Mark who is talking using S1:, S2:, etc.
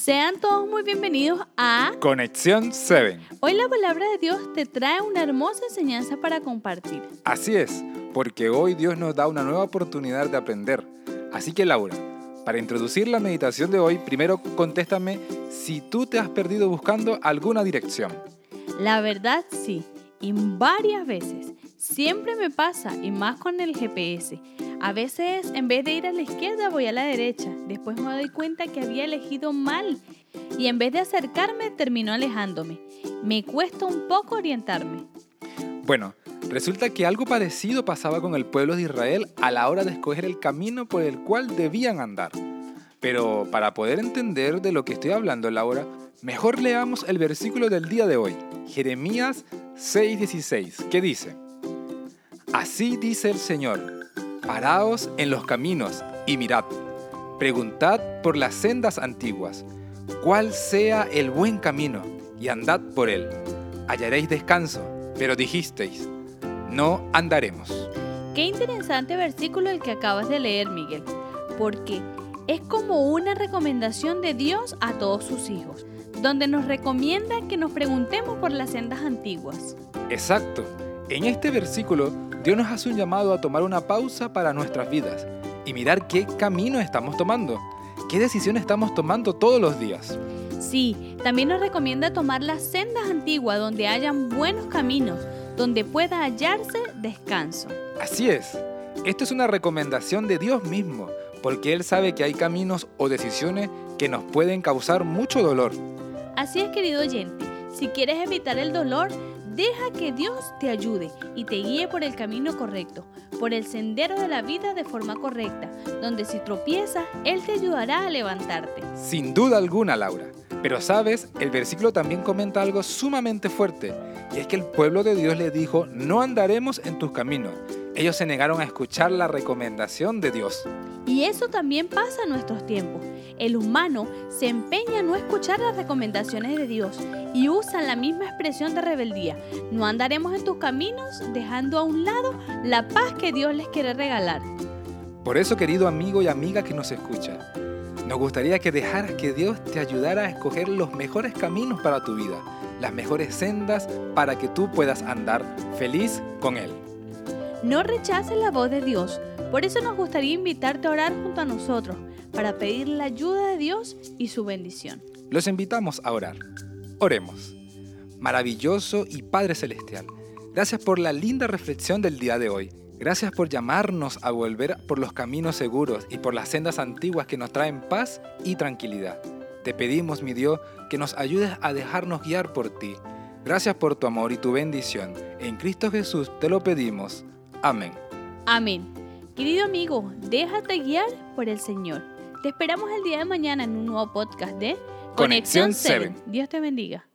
S1: Sean todos muy bienvenidos a
S2: Conexión 7.
S1: Hoy la palabra de Dios te trae una hermosa enseñanza para compartir.
S2: Así es, porque hoy Dios nos da una nueva oportunidad de aprender. Así que Laura, para introducir la meditación de hoy, primero contéstame si tú te has perdido buscando alguna dirección.
S1: La verdad sí, y varias veces. Siempre me pasa, y más con el GPS. A veces en vez de ir a la izquierda voy a la derecha. Después me doy cuenta que había elegido mal y en vez de acercarme termino alejándome. Me cuesta un poco orientarme.
S2: Bueno, resulta que algo parecido pasaba con el pueblo de Israel a la hora de escoger el camino por el cual debían andar. Pero para poder entender de lo que estoy hablando, Laura, mejor leamos el versículo del día de hoy, Jeremías 6:16, que dice, Así dice el Señor Paraos en los caminos y mirad. Preguntad por las sendas antiguas, cuál sea el buen camino, y andad por él. Hallaréis descanso, pero dijisteis, no andaremos.
S1: Qué interesante versículo el que acabas de leer, Miguel, porque es como una recomendación de Dios a todos sus hijos, donde nos recomienda que nos preguntemos por las sendas antiguas.
S2: Exacto. En este versículo Dios nos hace un llamado a tomar una pausa para nuestras vidas y mirar qué camino estamos tomando, qué decisiones estamos tomando todos los días.
S1: Sí, también nos recomienda tomar las sendas antiguas donde hayan buenos caminos, donde pueda hallarse descanso.
S2: Así es, esto es una recomendación de Dios mismo, porque Él sabe que hay caminos o decisiones que nos pueden causar mucho dolor.
S1: Así es, querido oyente, si quieres evitar el dolor, Deja que Dios te ayude y te guíe por el camino correcto, por el sendero de la vida de forma correcta, donde si tropiezas, Él te ayudará a levantarte.
S2: Sin duda alguna, Laura. Pero sabes, el versículo también comenta algo sumamente fuerte, y es que el pueblo de Dios le dijo, no andaremos en tus caminos. Ellos se negaron a escuchar la recomendación de Dios.
S1: Y eso también pasa en nuestros tiempos. El humano se empeña en no escuchar las recomendaciones de Dios y usa la misma expresión de rebeldía. No andaremos en tus caminos dejando a un lado la paz que Dios les quiere regalar.
S2: Por eso, querido amigo y amiga que nos escucha, nos gustaría que dejaras que Dios te ayudara a escoger los mejores caminos para tu vida, las mejores sendas para que tú puedas andar feliz con Él.
S1: No rechaces la voz de Dios. Por eso nos gustaría invitarte a orar junto a nosotros para pedir la ayuda de Dios y su bendición.
S2: Los invitamos a orar. Oremos. Maravilloso y Padre Celestial, gracias por la linda reflexión del día de hoy. Gracias por llamarnos a volver por los caminos seguros y por las sendas antiguas que nos traen paz y tranquilidad. Te pedimos, mi Dios, que nos ayudes a dejarnos guiar por ti. Gracias por tu amor y tu bendición. En Cristo Jesús te lo pedimos. Amén.
S1: Amén. Querido amigo, déjate guiar por el Señor. Te esperamos el día de mañana en un nuevo podcast de
S2: Conexión 7.
S1: Dios te bendiga.